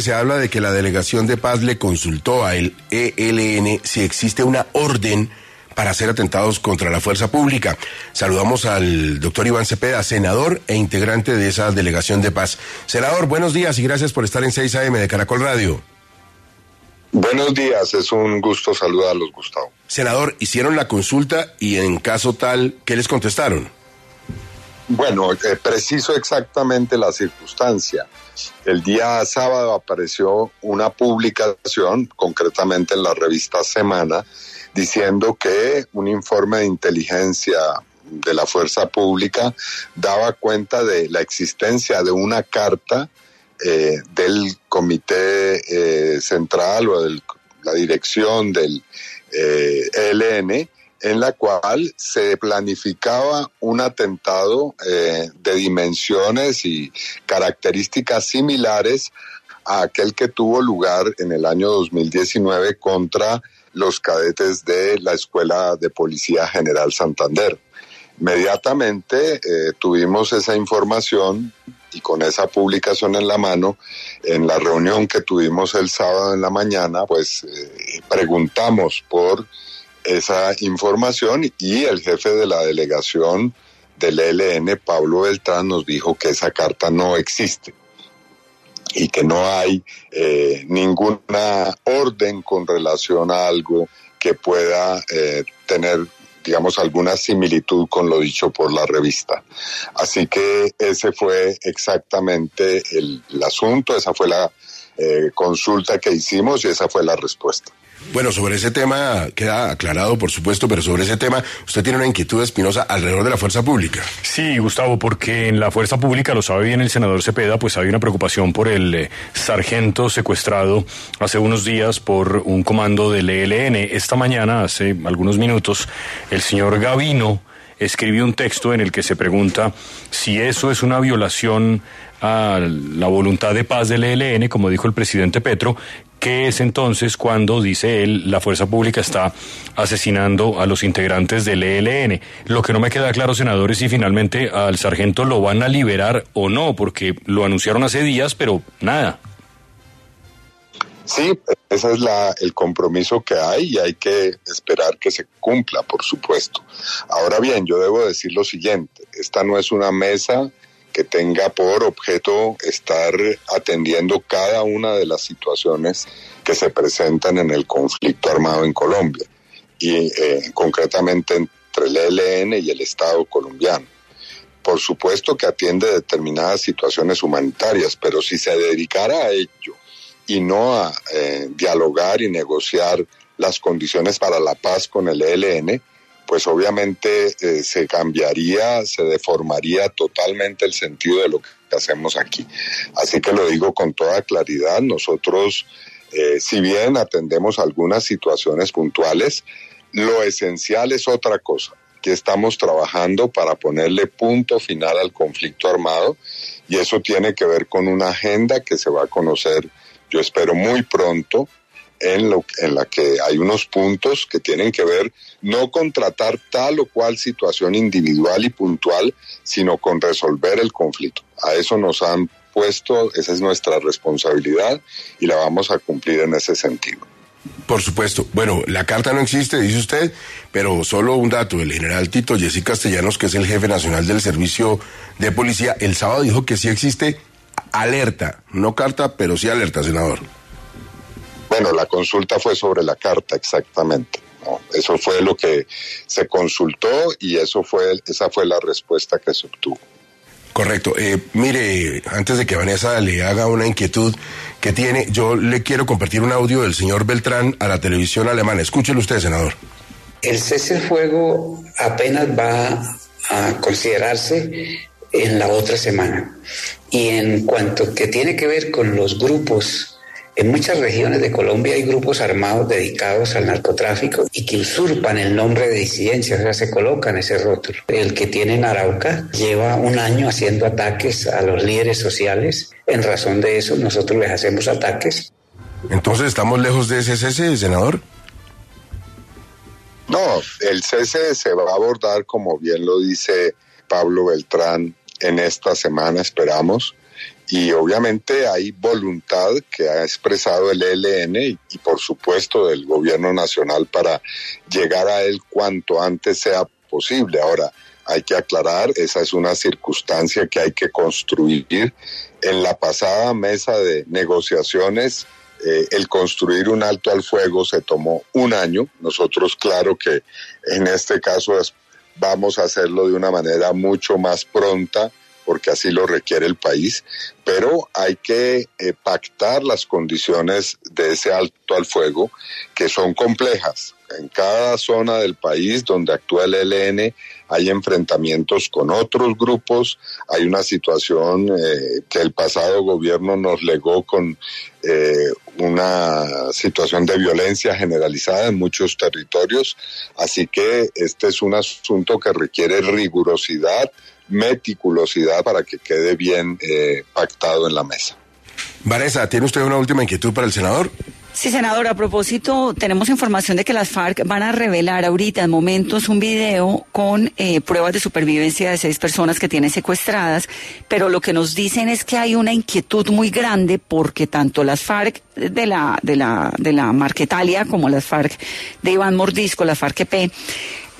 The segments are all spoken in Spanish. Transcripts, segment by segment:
Se habla de que la delegación de paz le consultó a el ELN si existe una orden para hacer atentados contra la fuerza pública. Saludamos al doctor Iván Cepeda, senador e integrante de esa delegación de paz. Senador, buenos días y gracias por estar en 6 AM de Caracol Radio. Buenos días, es un gusto saludarlos, Gustavo. Senador, hicieron la consulta y en caso tal, ¿qué les contestaron? Bueno, eh, preciso exactamente la circunstancia. El día sábado apareció una publicación, concretamente en la revista Semana, diciendo que un informe de inteligencia de la fuerza pública daba cuenta de la existencia de una carta eh, del comité eh, central o de la dirección del eh, en la cual se planificaba un atentado de dimensiones y características similares a aquel que tuvo lugar en el año 2019 contra los cadetes de la Escuela de Policía General Santander. Inmediatamente tuvimos esa información y con esa publicación en la mano, en la reunión que tuvimos el sábado en la mañana, pues eh, preguntamos por esa información y el jefe de la delegación del ELN, Pablo Beltrán, nos dijo que esa carta no existe y que no hay eh, ninguna orden con relación a algo que pueda eh, tener digamos, alguna similitud con lo dicho por la revista. Así que ese fue exactamente el, asunto, esa fue la eh, consulta que hicimos y esa fue la respuesta. Bueno, sobre ese tema queda aclarado, por supuesto, pero sobre ese tema usted tiene una inquietud espinosa alrededor de la fuerza pública. Sí, Gustavo, porque en la fuerza pública, lo sabe bien el senador Cepeda, pues hay una preocupación por el eh, sargento secuestrado hace unos días por un comando del ELN. Esta mañana, hace algunos minutos, el señor Gavino escribió un texto en el que se pregunta si eso es una violación a la voluntad de paz del ELN, como dijo el presidente Petro, ¿Qué es entonces cuando, dice él, la fuerza pública está asesinando a los integrantes del ELN? Lo que no me queda claro, senador, es si finalmente al sargento lo van a liberar o no, porque lo anunciaron hace días, pero nada. Sí, ese es la, el compromiso que hay y hay que esperar que se cumpla, por supuesto. Ahora bien, yo debo decir lo siguiente, esta no es una mesa que tenga por objeto estar atendiendo cada una de las situaciones que se presentan en el conflicto armado en Colombia y eh, concretamente entre el ELN y el Estado colombiano. Por supuesto que atiende determinadas situaciones humanitarias, pero si se dedicara a ello y no a eh, dialogar y negociar las condiciones para la paz con el ELN, pues obviamente eh, se cambiaría, se deformaría totalmente el sentido de lo que hacemos aquí. Así que lo digo con toda claridad, nosotros, eh, si bien atendemos algunas situaciones puntuales, lo esencial es otra cosa, que estamos trabajando para ponerle punto final al conflicto armado y eso tiene que ver con una agenda que se va a conocer, yo espero, muy pronto en, lo, en la que hay unos puntos que tienen que ver no con tratar tal o cual situación individual y puntual, sino con resolver el conflicto. A eso nos han puesto, esa es nuestra responsabilidad y la vamos a cumplir en ese sentido. Por supuesto. Bueno, la carta no existe, dice usted, pero solo un dato. El general Tito Jessy Castellanos, que es el jefe nacional del servicio de policía, el sábado dijo que sí existe alerta, no carta, pero sí alerta, senador. Bueno, la consulta fue sobre la carta, exactamente. Eso fue lo que se consultó y eso fue, esa fue la respuesta que se obtuvo. Correcto. Eh, mire, antes de que Vanessa le haga una inquietud que tiene, yo le quiero compartir un audio del señor Beltrán a la televisión alemana. Escúchelo usted, senador. El cese del fuego apenas va a considerarse en la otra semana Y en cuanto que tiene que ver con los grupos en muchas regiones de Colombia hay grupos armados dedicados al narcotráfico y que usurpan el nombre de disidencia, o sea, se colocan ese rótulo. El que tiene en Arauca lleva un año haciendo ataques a los líderes sociales. En razón de eso, nosotros les hacemos ataques. Entonces, ¿estamos lejos de ese cese, senador? No, el cese se va a abordar, como bien lo dice Pablo Beltrán, en esta semana, esperamos y obviamente hay voluntad que ha expresado el ELN y, por supuesto del gobierno nacional para llegar a él cuanto antes sea posible. Ahora, hay que aclarar, esa es una circunstancia que hay que construir. En la pasada mesa de negociaciones, eh, el construir un alto al fuego se tomó un año. Nosotros, claro que en este caso vamos a hacerlo de una manera mucho más pronta porque así lo requiere el país, pero hay que eh, pactar las condiciones de ese alto al fuego que son complejas. En cada zona del país donde actúa el ELN hay enfrentamientos con otros grupos, hay una situación eh, que el pasado gobierno nos legó con eh, una situación de violencia generalizada en muchos territorios, así que este es un asunto que requiere rigurosidad, meticulosidad para que quede bien eh, pactado en la mesa. Vanessa, ¿tiene usted una última inquietud para el senador? Sí, senador, a propósito, tenemos información de que las FARC van a revelar ahorita en momentos un video con eh, pruebas de supervivencia de seis personas que tienen secuestradas, pero lo que nos dicen es que hay una inquietud muy grande porque tanto las FARC de la, de la, de la Marquetalia como las FARC de Iván Mordisco, las FARC-EP,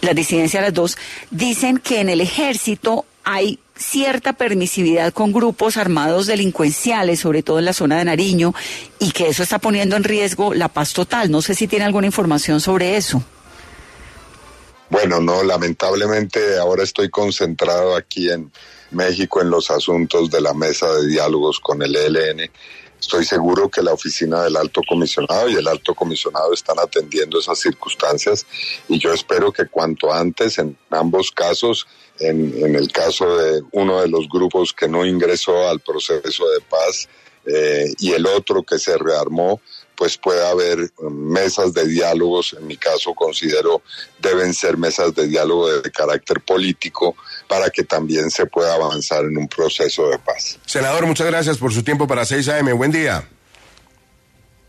la disidencia de las dos, dicen que en el ejército hay cierta permisividad con grupos armados delincuenciales, sobre todo en la zona de Nariño, y que eso está poniendo en riesgo la paz total. No sé si tiene alguna información sobre eso. Bueno, no, lamentablemente ahora estoy concentrado aquí en México en los asuntos de la mesa de diálogos con el ELN Estoy seguro que la oficina del alto comisionado y el alto comisionado están atendiendo esas circunstancias y yo espero que cuanto antes en ambos casos, en, el caso de uno de los grupos que no ingresó al proceso de paz eh, y el otro que se rearmó, pues puede haber mesas de diálogos, en mi caso considero deben ser mesas de diálogo de, carácter político para que también se pueda avanzar en un proceso de paz. Senador, muchas gracias por su tiempo para 6 AM. Buen día.